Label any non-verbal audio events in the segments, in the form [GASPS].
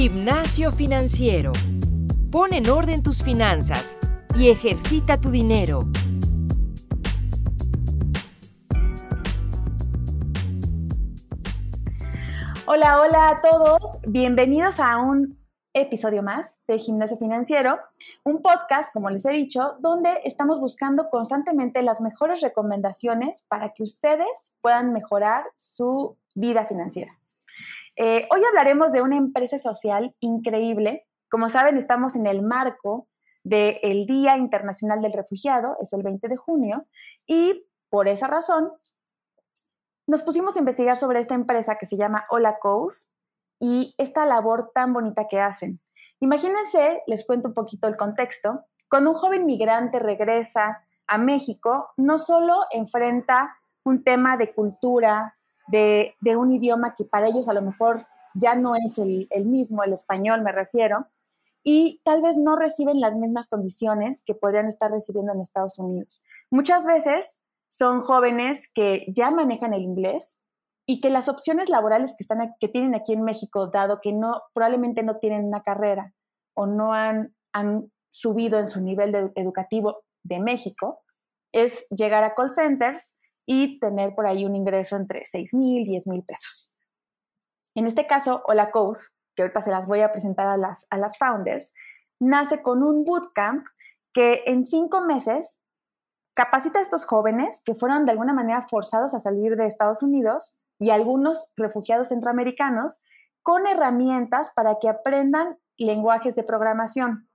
Gimnasio financiero. Pon en orden tus finanzas y ejercita tu dinero. Hola, hola a todos. Bienvenidos a un episodio más de Gimnasio Financiero, un podcast, como les he dicho, donde estamos buscando constantemente las mejores recomendaciones para que ustedes puedan mejorar su vida financiera. Eh, hoy hablaremos de una empresa social increíble. Como saben, estamos en el marco del Día Internacional del Refugiado, es el 20 de junio, y por esa razón nos pusimos a investigar sobre esta empresa que se llama Hola Coast y esta labor tan bonita que hacen. Imagínense, les cuento un poquito el contexto, cuando un joven migrante regresa a México, no solo enfrenta un tema de cultura, de, un idioma que para ellos a lo mejor ya no es el, mismo, el español me refiero, y tal vez no reciben las mismas condiciones que podrían estar recibiendo en Estados Unidos. Muchas veces son jóvenes que ya manejan el inglés y que las opciones laborales que, están, que tienen aquí en México, dado que no, probablemente no tienen una carrera o no han, han subido en su nivel educativo de México, es llegar a call centers y tener por ahí un ingreso entre 6 mil, 10 mil pesos. En este caso, Hola Code, que ahorita se las voy a presentar a las, a las founders, nace con un bootcamp que en cinco meses capacita a estos jóvenes que fueron de alguna manera forzados a salir de Estados Unidos y algunos refugiados centroamericanos con herramientas para que aprendan lenguajes de programación.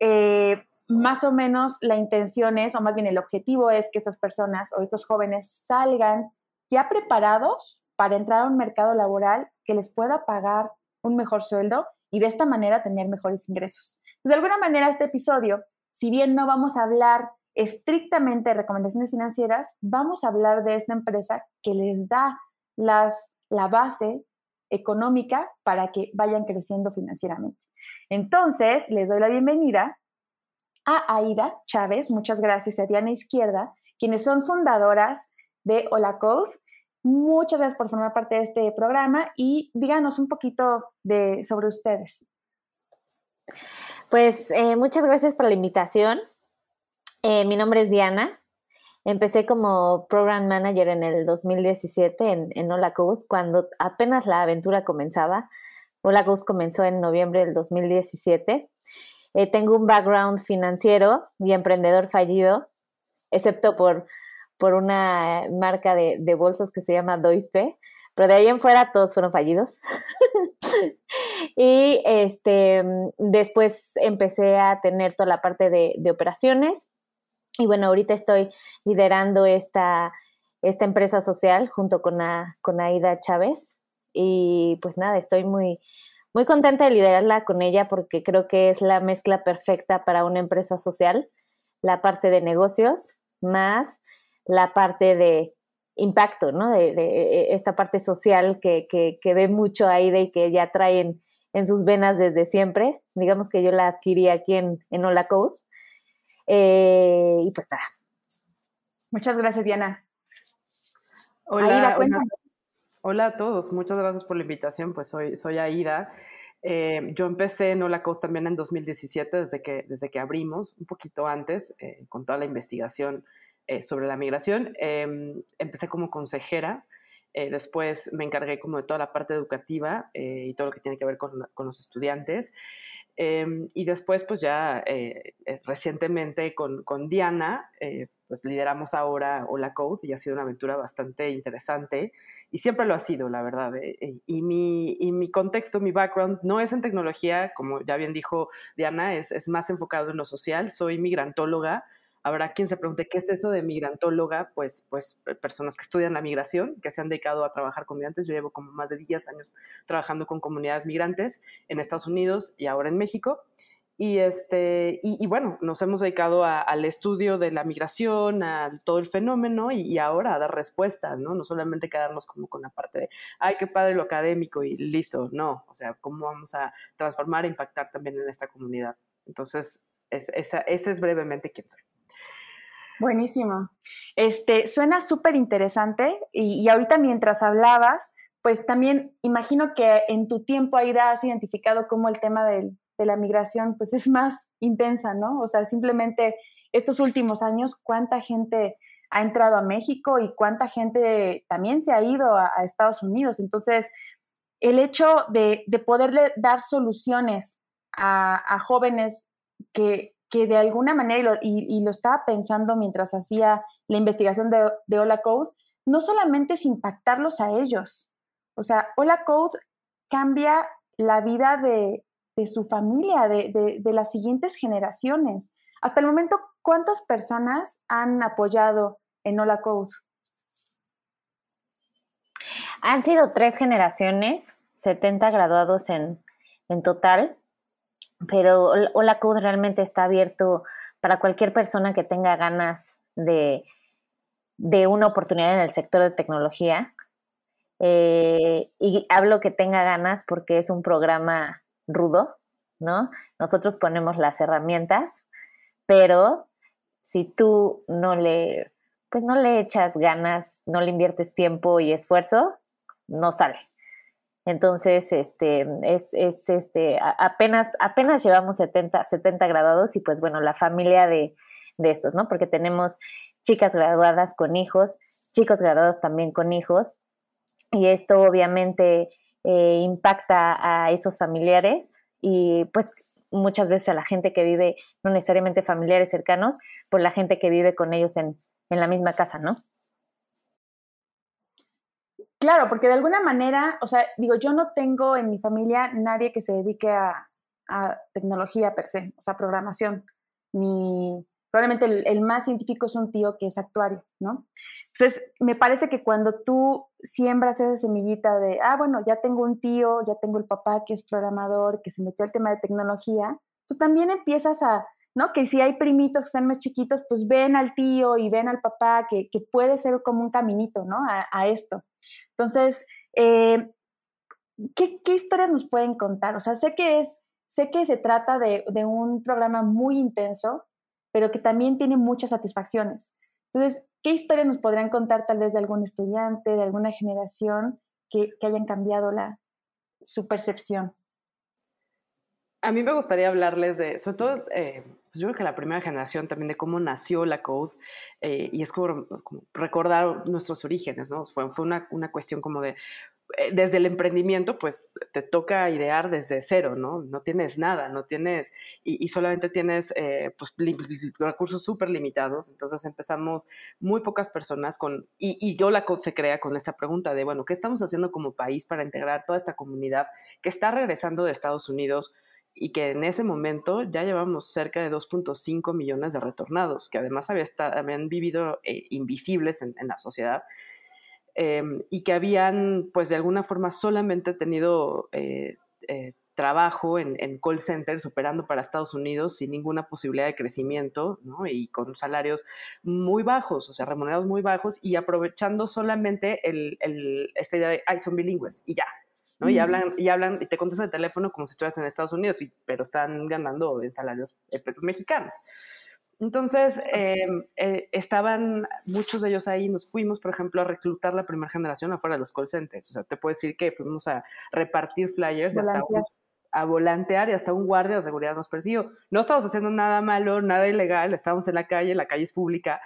Eh, más o menos la intención es, o más bien el objetivo es que estas personas o estos jóvenes salgan ya preparados para entrar a un mercado laboral que les pueda pagar un mejor sueldo y de esta manera tener mejores ingresos. de alguna manera, este episodio, si bien no vamos a hablar estrictamente de recomendaciones financieras, vamos a hablar de esta empresa que les da las, la base económica para que vayan creciendo financieramente. Entonces, les doy la bienvenida Aida Chávez, muchas gracias a Diana Izquierda, quienes son fundadoras de Hola Code. Muchas gracias por formar parte de este programa y díganos un poquito de, sobre ustedes. Pues eh, muchas gracias por la invitación. Eh, mi nombre es Diana. Empecé como Program Manager en el 2017 en, en Hola Code, cuando apenas la aventura comenzaba. Hola Code comenzó en noviembre del 2017 eh, tengo un background financiero y emprendedor fallido, excepto por, por una marca de, de bolsos que se llama Doispe, pero de ahí en fuera todos fueron fallidos. [LAUGHS] y este, después empecé a tener toda la parte de, de operaciones. Y bueno, ahorita estoy liderando esta, esta empresa social junto con, con Aida Chávez. Y pues nada, estoy muy, muy contenta de liderarla con ella porque creo que es la mezcla perfecta para una empresa social, la parte de negocios más la parte de impacto, ¿no? De, de esta parte social que, que, ve mucho de y que ya traen en sus venas desde siempre. Digamos que yo la adquirí aquí en, en Hola Code. Eh, y pues nada. Muchas gracias, Diana. Hola, Hola a todos, muchas gracias por la invitación. Pues soy, soy Aida. Eh, yo empecé en Hola también en 2017, desde que, desde que abrimos, un poquito antes, eh, con toda la investigación eh, sobre la migración. Em, empecé como consejera, después me encargué como de toda la parte educativa y todo lo que tiene que ver con, con los estudiantes. Em, y después, pues ya recientemente con, con Diana, pues lideramos ahora Hola Code y ha sido una aventura bastante interesante y siempre lo ha sido, la verdad. Eh, eh, y, mi, y mi contexto, mi background no es en tecnología, como ya bien dijo Diana, es, es más enfocado en lo social. Soy migrantóloga. Habrá quien se pregunte qué es eso de migrantóloga, pues, pues personas que estudian la migración, que se han dedicado a trabajar con migrantes. Yo llevo como más de 10 años trabajando con comunidades migrantes en Estados Unidos y ahora en México. Y, este, y, bueno, nos hemos dedicado al estudio de la migración, a todo el fenómeno y, ahora a dar respuestas, ¿no? No solamente quedarnos como con la parte de, ay, qué padre lo académico y listo, no, o sea, cómo vamos a transformar e impactar también en esta comunidad. Entonces, esa, ese es brevemente quién soy. Buenísimo. Este, suena súper interesante y, y ahorita mientras hablabas, pues también imagino que en tu tiempo, Aida, has identificado cómo el tema de la migración pues es más intensa, ¿no? O sea, simplemente estos últimos años, cuánta gente ha entrado a México y cuánta gente también se ha ido a, Estados Unidos. Entonces, el hecho de, poderle dar soluciones a, jóvenes que, de alguna manera, y lo, estaba pensando mientras hacía la investigación de, de Hola Code, no solamente es impactarlos a ellos, o sea, Hola Code cambia la vida de, su familia, de, las siguientes generaciones. Hasta el momento, ¿cuántas personas han apoyado en Hola Code? Han sido tres generaciones, 70 graduados en, total, pero Hola Code realmente está abierto para cualquier persona que tenga ganas de, de una oportunidad en el sector de tecnología. Eh, y hablo que tenga ganas porque es un programa rudo, ¿no? Nosotros ponemos las herramientas, pero si tú no le, pues no le echas ganas, no le inviertes tiempo y esfuerzo, no sale. Entonces, este, es, es este, apenas, apenas llevamos 70, 70 graduados y pues bueno, la familia de, de estos, ¿no? Porque tenemos chicas graduadas con hijos, chicos graduados también con hijos, y esto obviamente eh, impacta a esos familiares y pues muchas veces a la gente que vive, no necesariamente familiares cercanos, por la gente que vive con ellos en, la misma casa, ¿no? Claro, porque de alguna manera, o sea, digo, yo no tengo en mi familia nadie que se dedique a, a tecnología per se, o sea, programación, ni, probablemente el, más científico es un tío que es actuario, ¿no? Entonces, me parece que cuando tú siembras esa semillita de, ah, bueno, ya tengo un tío, ya tengo el papá que es programador, que se metió al tema de tecnología, pues también empiezas a, ¿no? Que si hay primitos que están más chiquitos, pues ven al tío y ven al papá, que, puede ser como un caminito, ¿no? A, esto. Entonces, eh, ¿qué, ¿qué, historias nos pueden contar? O sea, sé que es, sé que se trata de, de un programa muy intenso, pero que también tiene muchas satisfacciones. Entonces, ¿qué historia nos podrían contar tal vez de algún estudiante, de alguna generación que, hayan cambiado la, su percepción? A mí me gustaría hablarles de, sobre todo, eh, pues yo creo que la primera generación también de cómo nació la Code eh, y es como, recordar nuestros orígenes, ¿no? Fue, una, cuestión como de, desde el emprendimiento, pues te toca idear desde cero, ¿no? No tienes nada, no tienes, y, solamente tienes eh, pues, recursos súper limitados. Entonces empezamos muy pocas personas con, y, y yo la se crea con esta pregunta de, bueno, ¿qué estamos haciendo como país para integrar toda esta comunidad que está regresando de Estados Unidos? y que en ese momento ya llevamos cerca de 2.5 millones de retornados, que además había habían vivido eh, invisibles en, en, la sociedad Em, y que habían, pues de alguna forma, solamente tenido eh, eh, trabajo en, call centers operando para Estados Unidos sin ninguna posibilidad de crecimiento, ¿no? Y con salarios muy bajos, o sea, remunerados muy bajos y aprovechando solamente el, el, esta idea de, ay, son bilingües y ya, ¿no? Y hablan, y hablan, y te contestan el teléfono como si estuvieras en Estados Unidos, pero están ganando en salarios en pesos mexicanos. Entonces, em, eh, estaban muchos de ellos ahí, nos fuimos, por ejemplo, a reclutar la primera generación afuera de los call centers. O sea, te puedo decir que fuimos a repartir flyers hasta a volantear y hasta un guardia de seguridad nos persiguió. No estábamos haciendo nada malo, nada ilegal, estábamos en la calle, la calle es pública,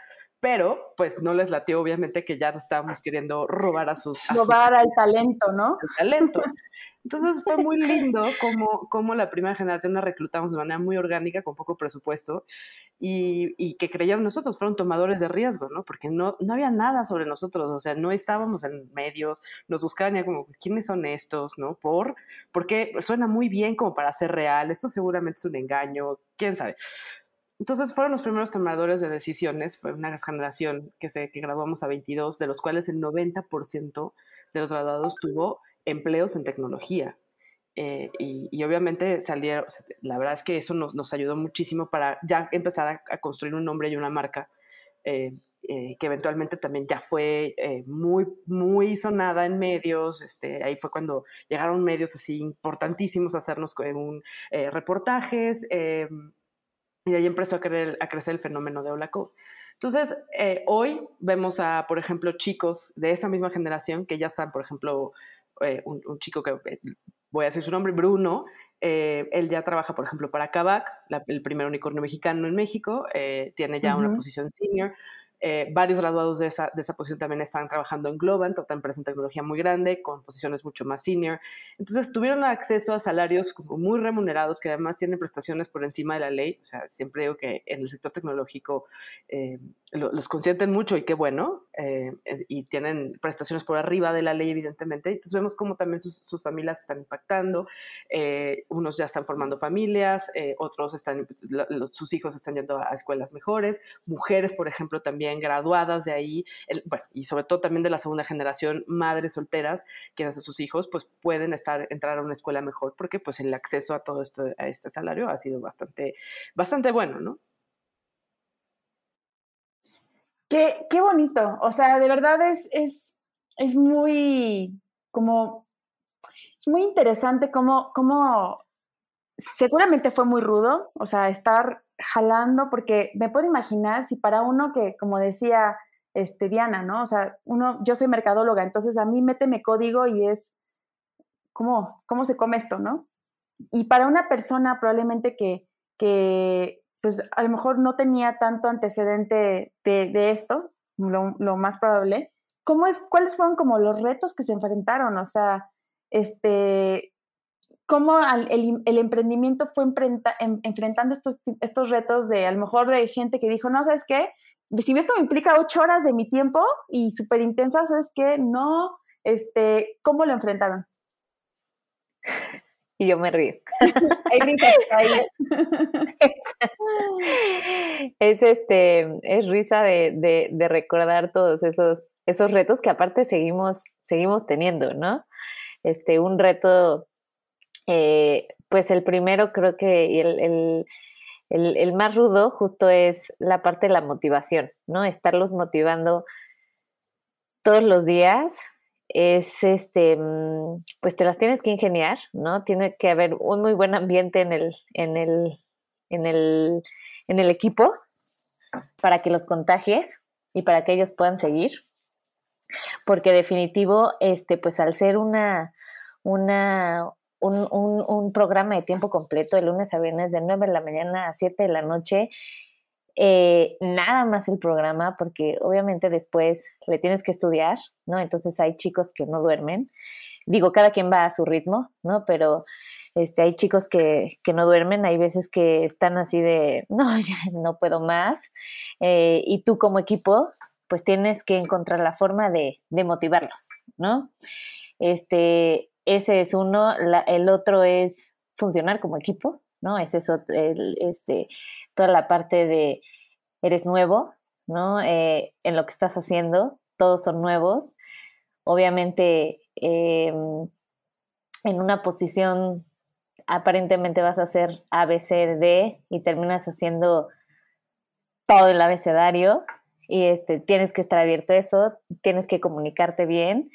pero pues no les latió obviamente que ya nos estábamos queriendo robar a sus... robar al talento, ¿no? Al talento. Entonces fue muy lindo como, como la primera generación la reclutamos de manera muy orgánica, con poco presupuesto, y, y, que creyeron nosotros, fueron tomadores de riesgo, ¿no? Porque no, no había nada sobre nosotros, o sea, no estábamos en medios, nos buscaban ya como, ¿quiénes son estos, no? Por, porque suena muy bien como para ser real, esto seguramente es un engaño, quién sabe. Entonces fueron los primeros tomadores de decisiones, fue una generación que, se, que graduamos a 22, de los cuales el 90% de los graduados tuvo empleos en tecnología. Eh, y, obviamente salieron, la verdad es que eso nos, ayudó muchísimo para ya empezar a, construir un nombre y una marca eh, eh, que eventualmente también ya fue muy, muy sonada en medios. Este, ahí fue cuando llegaron medios así importantísimos a hacernos un, reportajes y de ahí empezó a, a crecer el fenómeno de Hola Code. Entonces, hoy vemos a, por ejemplo, chicos de esa misma generación que ya están, por ejemplo, un, chico que voy a decir su nombre, Bruno, él ya trabaja, por ejemplo, para Kavak, el primer unicornio mexicano en México, tiene ya una posición senior. Eh, varios graduados de esa, de esa, posición también están trabajando en Globant, otra empresa en tecnología muy grande, con posiciones mucho más senior. Entonces tuvieron acceso a salarios como muy remunerados, que además tienen prestaciones por encima de la ley. O sea, siempre digo que en el sector tecnológico eh, los consienten mucho y qué bueno, eh, y tienen prestaciones por arriba de la ley, evidentemente. Entonces vemos cómo también sus, sus familias están impactando. unos ya están formando familias, otros están, sus hijos están yendo a escuelas mejores. Mujeres, por ejemplo, también graduadas de ahí, y sobre todo también de la segunda generación, madres solteras, quienes a sus hijos, pues pueden estar, entrar a una escuela mejor, porque pues el acceso a todo esto, a este salario ha sido bastante, bastante bueno, ¿no? Qué, qué bonito, o sea, de verdad es, es, es muy, como, es muy interesante cómo, cómo seguramente fue muy rudo, o sea, estar jalando, porque me puedo imaginar si para uno que, como decía este, Diana, ¿no? O sea, uno, yo soy mercadóloga, entonces a mí méteme código y es, ¿cómo, cómo se come esto, no? Y para una persona probablemente que, que pues a lo mejor no tenía tanto antecedente de, de esto, lo, lo, más probable, ¿cómo es, ¿cuáles fueron como los retos que se enfrentaron? O sea, este, cómo el, el, emprendimiento fue em, enfrentando estos, estos retos de a lo mejor de gente que dijo, no, ¿sabes qué? Si esto me implica ocho horas de mi tiempo y súper intensa, ¿sabes qué? No, este, ¿cómo lo enfrentaron? [LAUGHS] Y yo me río. [LAUGHS] [LAUGHS] es este, es risa de, de, de, recordar todos esos, esos retos que aparte seguimos, seguimos teniendo, ¿no? Este, un reto eh, pues el primero creo que el, el, más rudo justo es la parte de la motivación, ¿no? Estarlos motivando todos los días es este mm, pues te las tienes que ingeniar, ¿no? Tiene que haber un muy buen ambiente en el, en el, en el, en el equipo para que los contagies y para que ellos puedan seguir. Porque definitivo, este, pues al ser una, una, un, programa de tiempo completo de lunes a viernes de 9 de la mañana a 7 de la noche. Eh, nada más el programa, porque obviamente después le tienes que estudiar, ¿no? Entonces hay chicos que no duermen. Digo, cada quien va a su ritmo, ¿no? Pero este, hay chicos que, no duermen, hay veces que están así de, [LAUGHS] no, ya no puedo más. Eh, y tú como equipo, pues tienes que encontrar la forma de, de motivarlos, ¿no? Este, ese es uno, el otro es funcionar como equipo, ¿no? Es eso, este, toda la parte de eres nuevo, ¿no? Eh, en lo que estás haciendo, todos son nuevos. Obviamente, em, en una posición aparentemente vas a hacer A, B, C, D y terminas haciendo todo el abecedario y este, tienes que estar abierto a eso, tienes que comunicarte bien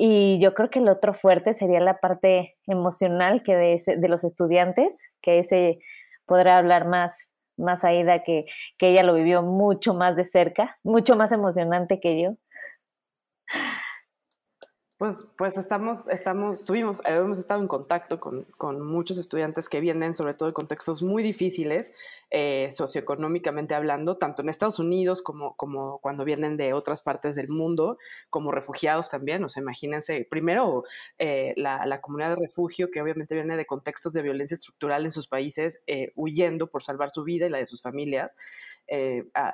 y yo creo que el otro fuerte sería la parte emocional que de, de los estudiantes, que ese podrá hablar más, más Aida, que, que ella lo vivió mucho más de cerca, mucho más emocionante que yo. Pues, pues estamos, estamos, tuvimos, hemos estado en contacto con, con, muchos estudiantes que vienen sobre todo de contextos muy difíciles, eh, socioeconómicamente hablando, tanto en Estados Unidos como, como cuando vienen de otras partes del mundo, como refugiados también. O sea, imagínense, primero eh, la, la, comunidad de refugio, que obviamente viene de contextos de violencia estructural en sus países, eh, huyendo por salvar su vida y la de sus familias.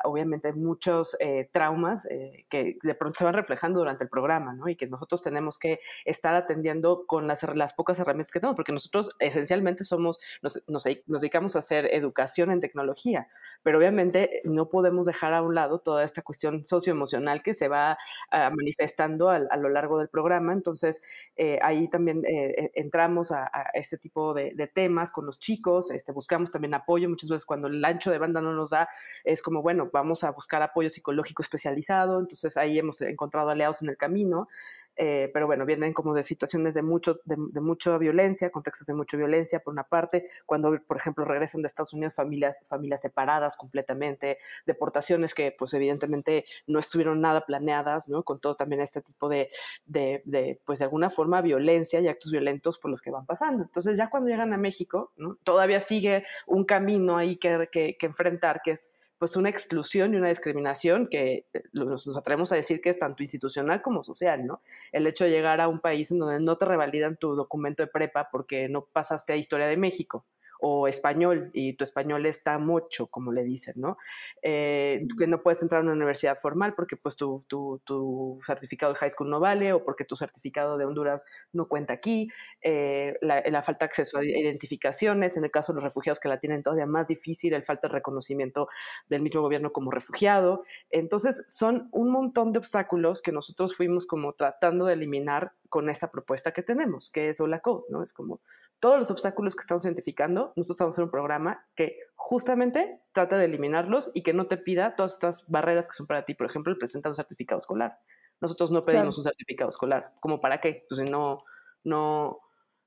obviamente hay muchos traumas que de pronto se van reflejando durante el programa, ¿no? Y que nosotros tenemos tenemos que estar atendiendo con las, las pocas herramientas que tenemos, porque nosotros esencialmente somos, nos, nos, dedicamos a hacer educación en tecnología, pero obviamente no podemos dejar a un lado toda esta cuestión socioemocional que se va ah, manifestando a, lo largo del programa. Entonces, eh, ahí también eh, entramos a, este tipo de, temas con los chicos, este, buscamos también apoyo. Muchas veces cuando el ancho de banda no nos da, es como, bueno, vamos a buscar apoyo psicológico especializado. Entonces, ahí hemos encontrado aliados en el camino. Eh, pero bueno, vienen como de situaciones de, mucho, de, mucha violencia, contextos de mucha violencia, por una parte, cuando, por ejemplo, regresan de Estados Unidos familias, familias separadas, completamente, deportaciones que pues evidentemente no estuvieron nada planeadas, ¿no? Con todo también este tipo de, de, de pues de alguna forma violencia y actos violentos por los que van pasando. Entonces ya cuando llegan a México, ¿no? Todavía sigue un camino ahí que, que, que enfrentar, que es pues una exclusión y una discriminación que eh, nos, nos, atrevemos a decir que es tanto institucional como social, ¿no? El hecho de llegar a un país en donde no te revalidan tu documento de prepa porque no pasaste a Historia de México, o español y tu español está mucho, como le dicen, ¿no? Eh, que no puedes entrar a una universidad formal porque pues tu, tu, tu, certificado de high school no vale o porque tu certificado de Honduras no cuenta aquí, eh, la, la, falta de acceso a identificaciones, en el caso de los refugiados que la tienen todavía más difícil, el falta de reconocimiento del mismo gobierno como refugiado. Entonces son un montón de obstáculos que nosotros fuimos como tratando de eliminar con esa propuesta que tenemos, que es Hola Code, ¿no? Es como todos los obstáculos que estamos identificando, nosotros estamos en un programa que justamente trata de eliminarlos y que no te pida todas estas barreras que son para ti. Por ejemplo, el presentar un certificado escolar. Nosotros no pedimos claro. un certificado escolar. ¿Cómo para qué? Pues no, no,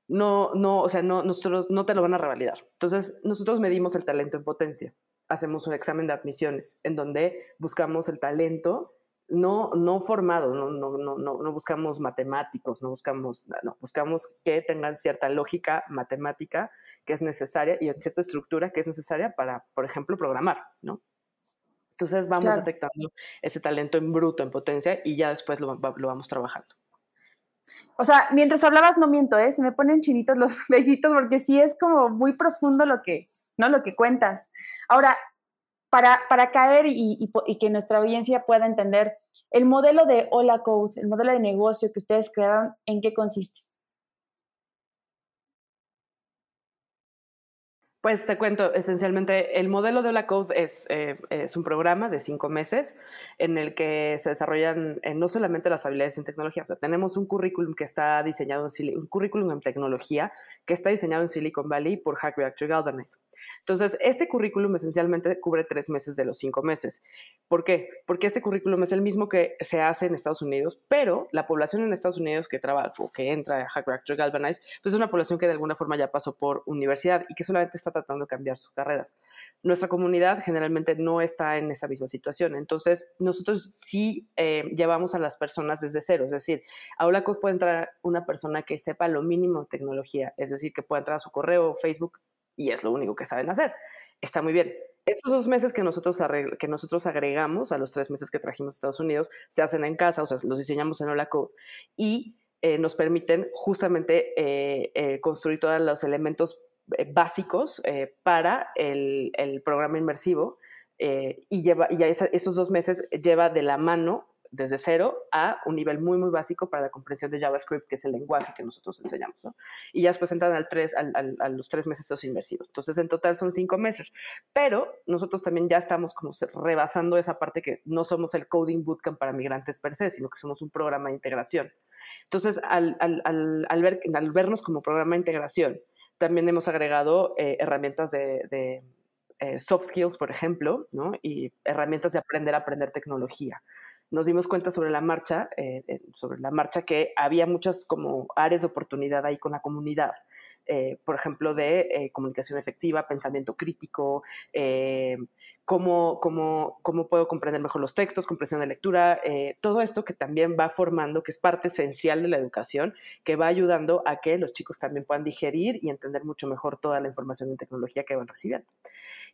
no, no, o sea, no, nosotros no te lo van a revalidar. Entonces, nosotros medimos el talento en potencia. Hacemos un examen de admisiones en donde buscamos el talento no, no formado, no, no, no, no, buscamos matemáticos, no buscamos, no, buscamos que tengan cierta lógica matemática que es necesaria y cierta estructura que es necesaria para, por ejemplo, programar, ¿no? Entonces vamos claro. detectando ese talento en bruto, en potencia, y ya después lo, lo, vamos trabajando. O sea, mientras hablabas, no miento, ¿eh? Se me ponen chinitos los [LAUGHS] vellitos porque sí es como muy profundo lo que, ¿no? Lo que cuentas. Ahora, para, para caer y, y, y, que nuestra audiencia pueda entender, el modelo de Hola Code, el modelo de negocio que ustedes crearon, ¿en qué consiste? Pues te cuento, esencialmente el modelo de Code es, eh, es un programa de cinco meses en el que se desarrollan eh, no solamente las habilidades en tecnología, o sea, tenemos un currículum que está diseñado en un currículum en tecnología que está diseñado en Silicon Valley por Hack Reactor Galvanize. Entonces, este currículum esencialmente cubre tres meses de los cinco meses. ¿Por qué? Porque este currículum es el mismo que se hace en Estados Unidos, pero la población en Estados Unidos que trabaja o que entra a Hack Reactor Galvanize, pues es una población que de alguna forma ya pasó por universidad y que solamente está tratando de cambiar sus carreras. Nuestra comunidad generalmente no está en esa misma situación, entonces nosotros sí eh, llevamos a las personas desde cero, es decir, a Holacos puede entrar una persona que sepa lo mínimo de tecnología, es decir, que pueda entrar a su correo, Facebook, y es lo único que saben hacer. Está muy bien. Estos dos meses que nosotros, que nosotros agregamos a los tres meses que trajimos a Estados Unidos se hacen en casa, o sea, los diseñamos en Hola Code y eh, nos permiten justamente eh, eh, construir todos los elementos básicos eh, para el, programa inmersivo eh, y, lleva, y esos dos meses lleva de la mano desde cero a un nivel muy, muy básico para la comprensión de JavaScript, que es el lenguaje que nosotros enseñamos. Y ya después entran al tres, al, al, a los tres meses estos inmersivos. Entonces, en total son cinco meses. Pero nosotros también ya estamos como rebasando esa parte que no somos el coding bootcamp para migrantes per se, sino que somos un programa de integración. Entonces, al, al, ver, vernos como programa de integración, también hemos agregado eh, herramientas de, eh, soft skills, por ejemplo, ¿no? y herramientas de aprender a aprender tecnología. Nos dimos cuenta sobre la marcha, eh, sobre la marcha que había muchas como áreas de oportunidad ahí con la comunidad. Por ejemplo, de comunicación efectiva, pensamiento crítico, cómo, cómo, cómo, puedo comprender mejor los textos, comprensión de lectura, todo esto que también va formando, que es parte esencial de la educación, que va ayudando a que los chicos también puedan digerir y entender mucho mejor toda la información en tecnología que van recibiendo.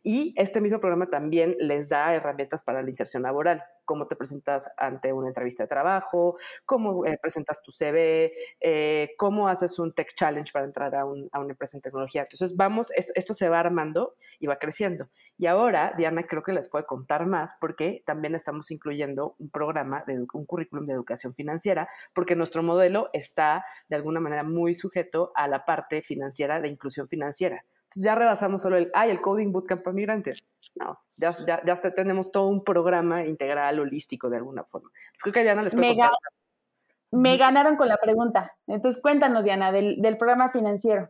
Y este mismo programa también les da herramientas para la inserción laboral, cómo te presentas ante una entrevista de trabajo, cómo eh, presentas tu CV, eh, cómo haces un tech challenge para entrar a, un, a, una empresa en tecnología. Entonces, vamos, es, esto se va armando y va creciendo. Y ahora, Diana creo que les puede contar más porque también estamos incluyendo un programa, de un currículum de educación financiera, porque nuestro modelo está de alguna manera muy sujeto a la parte financiera de inclusión financiera. Entonces ya rebasamos solo el, ay, el coding bootcamp para migrantes. No, ya, ya, ya tenemos todo un programa integral, holístico de alguna forma. Entonces, creo que Diana les puede contar. me ganaron con la pregunta. Entonces cuéntanos, Diana, del, del programa financiero.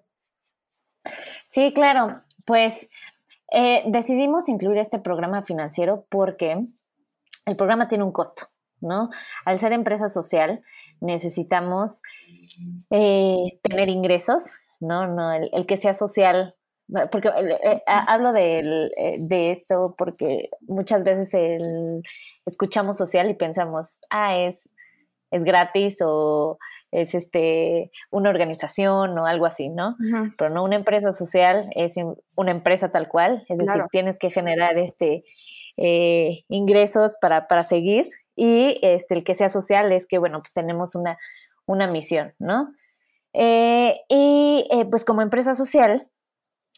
Sí, claro. Pues eh, decidimos incluir este programa financiero porque el programa tiene un costo, ¿no? Al ser empresa social, necesitamos eh, tener ingresos, ¿no? no el, que sea social porque eh, eh, hablo de, de, esto porque muchas veces el, escuchamos social y pensamos, ah, es, es gratis o es este una organización o algo así, ¿no? Pero no una empresa social, es una empresa tal cual, es decir, tienes que generar este ingresos para, para seguir y este, el que sea social es que, bueno, pues tenemos una, una misión, ¿no? Eh, y eh, pues como empresa social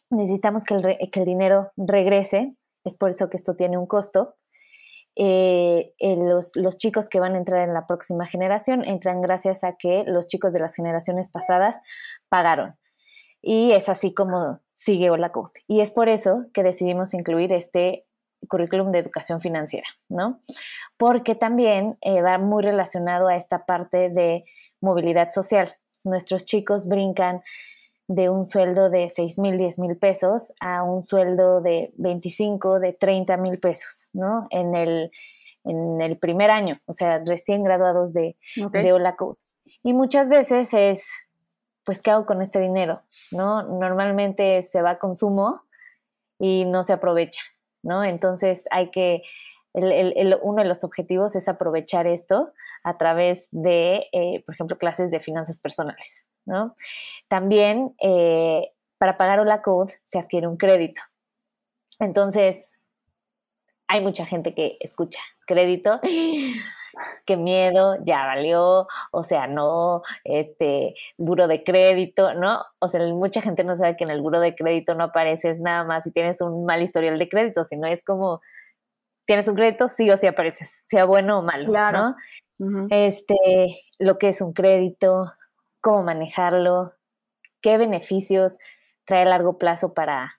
necesitamos que el, que el, dinero regrese, es por eso que esto tiene un costo. Eh, los, chicos que van a entrar en la próxima generación entran gracias a que los chicos de las generaciones pasadas pagaron. Y es así como sigue Holacode. Y es por eso que decidimos incluir este currículum de educación financiera, ¿no? Porque también va muy relacionado a esta parte de movilidad social nuestros chicos brincan de un sueldo de 6 mil, 10 mil pesos a un sueldo de 25, de 30 mil pesos, ¿no? En el, en el primer año, o sea, recién graduados de, de Hola Code. Y muchas veces es, pues, ¿qué hago con este dinero? ¿No? Normalmente se va a consumo y no se aprovecha, ¿no? Entonces hay que uno de los objetivos es aprovechar esto a través de, eh, por ejemplo, clases de finanzas personales. ¿No? También eh, para pagar Hola Code se adquiere un crédito. Entonces, hay mucha gente que escucha crédito. [GASPS] qué miedo, ya valió, o sea, no, este, buro de crédito, ¿no? O sea, mucha gente no sabe que en el buro de crédito no apareces nada más si tienes un mal historial de crédito, sino es como tienes un crédito, sí o sí apareces, sea bueno o malo, ¿no? Este, lo que es un crédito, cómo manejarlo, qué beneficios trae a largo plazo para,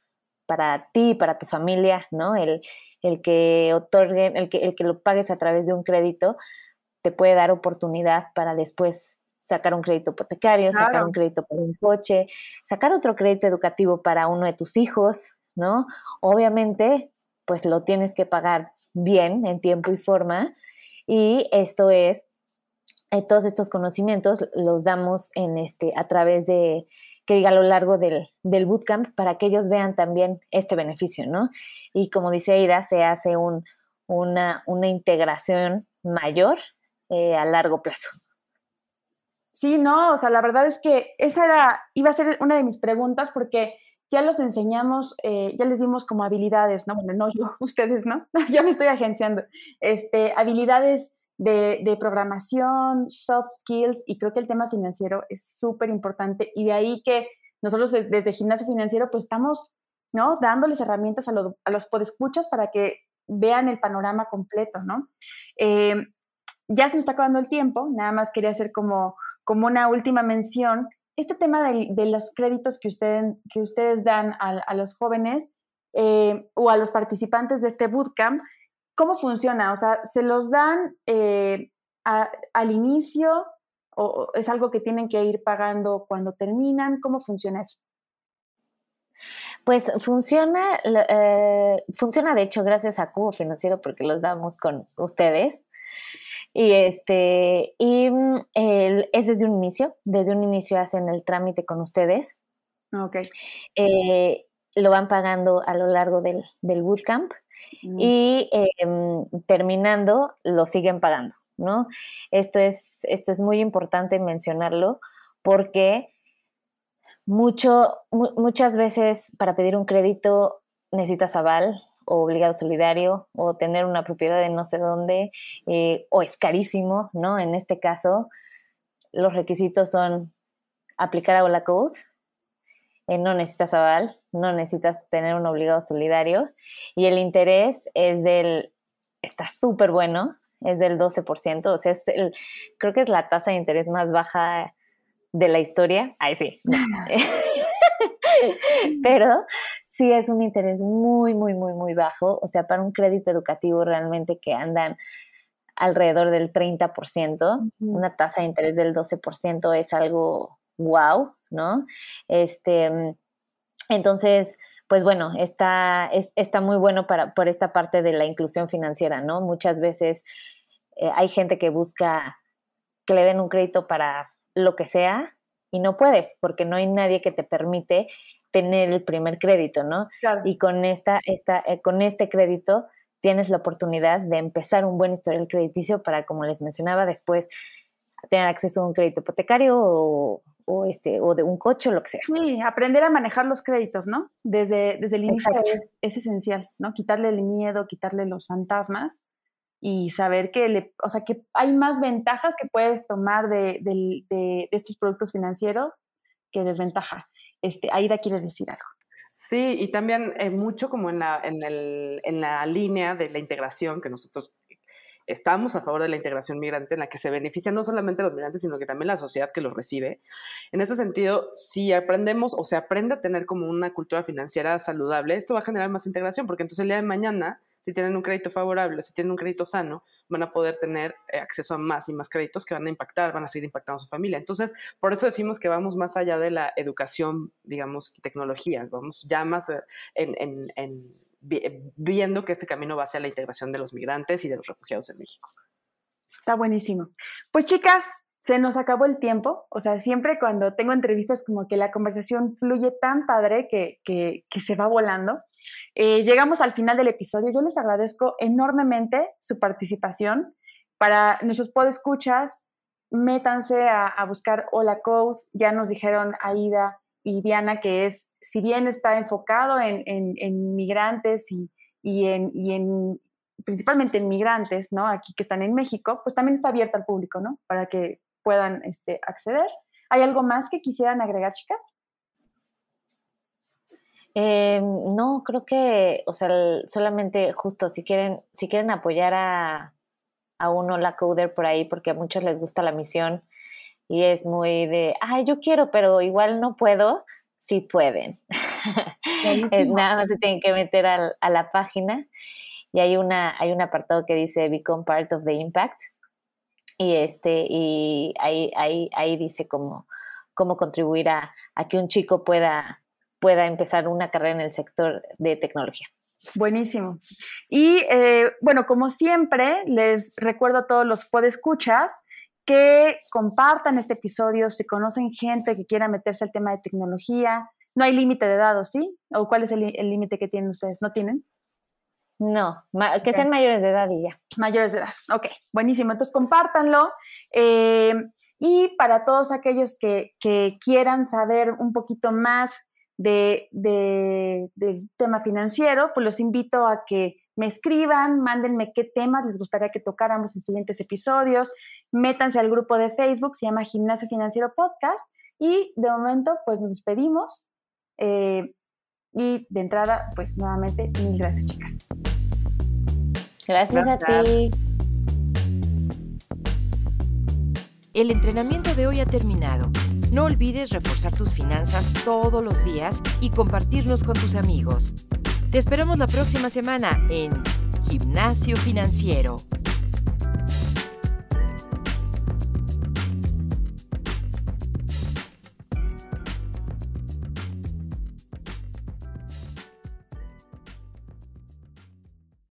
para ti, para tu familia, ¿no? El, el que otorguen, el que, el que lo pagues a través de un crédito te puede dar oportunidad para después sacar un crédito hipotecario, sacar un crédito para un coche, sacar otro crédito educativo para uno de tus hijos, ¿no? Obviamente, pues lo tienes que pagar bien, en tiempo y forma. Y esto es, eh, todos estos conocimientos los damos en este, a través de, que diga a lo largo del, del, bootcamp para que ellos vean también este beneficio, ¿no? Y como dice Aida, se hace un, una, una, integración mayor eh, a largo plazo. Sí, no, o sea, la verdad es que esa era, iba a ser una de mis preguntas porque ya los enseñamos, eh, ya les dimos como habilidades, ¿no? Bueno, no yo, [LAUGHS] ustedes, ¿no? [LAUGHS] ya me estoy agenciando. Este, habilidades de, programación, soft skills, y creo que el tema financiero es súper importante. Y de ahí que nosotros desde Gimnasio Financiero, pues estamos, ¿no? Dándoles herramientas a, a los podescuchas para que vean el panorama completo, ¿no? Eh, ya se nos está acabando el tiempo, nada más quería hacer como, como una última mención este tema de, los créditos que, que ustedes dan a, los jóvenes eh, o a los participantes de este bootcamp, ¿cómo funciona? O sea, ¿se los dan eh, al inicio o es algo que tienen que ir pagando cuando terminan? ¿Cómo funciona eso? Pues funciona, eh, funciona de hecho gracias a Cubo Financiero porque los damos con ustedes. Y este, y mm, es desde un inicio, desde un inicio hacen el trámite con ustedes. Ok. Eh, lo van pagando a lo largo del, del bootcamp mm. y em, terminando lo siguen pagando, ¿no? Esto es, esto es muy importante mencionarlo porque mucho, muchas veces para pedir un crédito necesitas aval, o obligado solidario o tener una propiedad en no sé dónde eh, o es carísimo, ¿no? En este caso, los requisitos son aplicar a Hola Code, eh, no necesitas aval, no necesitas tener un obligado solidario y el interés es del, está súper bueno, es del 12%, o sea, es el, creo que es la tasa de interés más baja de la historia. Ahí sí. [LAUGHS] [LAUGHS] Pero sí es un interés muy, muy, muy, muy bajo. O sea, para un crédito educativo realmente que andan alrededor del 30%, una tasa de interés del 12% es algo wow, ¿no? Este, entonces, pues bueno, está, es, está muy bueno para, por esta parte de la inclusión financiera, ¿no? Muchas veces eh, hay gente que busca que le den un crédito para lo que sea y no puedes porque no hay nadie que te permite tener el primer crédito, ¿no? Y con, esta, esta, eh, con este crédito tienes la oportunidad de empezar un buen historial crediticio para, como les mencionaba, después tener acceso a un crédito hipotecario o, este, o de un coche o lo que sea. Sí, aprender a manejar los créditos, ¿no? Desde, desde el inicio es, es, esencial, ¿no? Quitarle el miedo, quitarle los fantasmas y saber que, le, o sea, que hay más ventajas que puedes tomar de, de estos productos financieros que desventaja. Este, Aida quiere decir algo. Sí, y también eh, mucho como en la, en, el, en la línea de la integración, que nosotros estamos a favor de la integración migrante, en la que se benefician no solamente los migrantes, sino que también la sociedad que los recibe. En ese sentido, si aprendemos o se aprende a tener como una cultura financiera saludable, esto va a generar más integración, porque entonces el día de mañana si tienen un crédito favorable, si tienen un crédito sano, van a poder tener eh, acceso a más y más créditos que van a impactar, van a seguir impactando a su familia. Entonces, por eso decimos que vamos más allá de la educación, digamos, tecnología, vamos ya más eh, en, viendo que este camino va hacia la integración de los migrantes y de los refugiados en México. Está buenísimo. Pues chicas, se nos acabó el tiempo. O sea, siempre cuando tengo entrevistas como que la conversación fluye tan padre que, se va volando. Eh, llegamos al final del episodio. Yo les agradezco enormemente su participación. Para nuestros podescuchas, métanse a, buscar Hola Code. Ya nos dijeron Aida y Diana que es, si bien está enfocado en, migrantes y, en, principalmente en migrantes, ¿no? Aquí que están en México, pues también está abierto al público, ¿no? Para que puedan este, acceder. ¿Hay algo más que quisieran agregar, chicas? Eh, no, creo que, o sea, solamente justo si quieren, si quieren apoyar a, a uno la coder por ahí, porque a muchos les gusta la misión y es muy de, ay, yo quiero, pero igual no puedo, sí pueden. [LAUGHS] Nada más se tienen que meter a, a la página y hay una, hay un apartado que dice Become Part of the Impact y este, y ahí, ahí, ahí dice cómo, cómo contribuir a, a que un chico pueda pueda empezar una carrera en el sector de tecnología. Buenísimo. Y eh, bueno, como siempre, les recuerdo a todos los podescuchas que compartan este episodio si conocen gente que quiera meterse al tema de tecnología. No hay límite de edad, ¿sí? ¿O cuál es el límite que tienen ustedes? ¿No tienen? No, que sean mayores de edad y ya. Mayores de edad, ok, buenísimo. Entonces compártanlo. Eh, y para todos aquellos que, que, quieran saber un poquito más de, del tema financiero, pues los invito a que me escriban, mándenme qué temas les gustaría que tocáramos en siguientes episodios, métanse al grupo de Facebook, se llama Gimnasio Financiero Podcast, y de momento pues nos despedimos. Eh, y de entrada, pues nuevamente, mil gracias chicas. Gracias, gracias. a ti. El entrenamiento de hoy ha terminado. No olvides reforzar tus finanzas todos los días y compartirlos con tus amigos. Te esperamos la próxima semana en Gimnasio Financiero.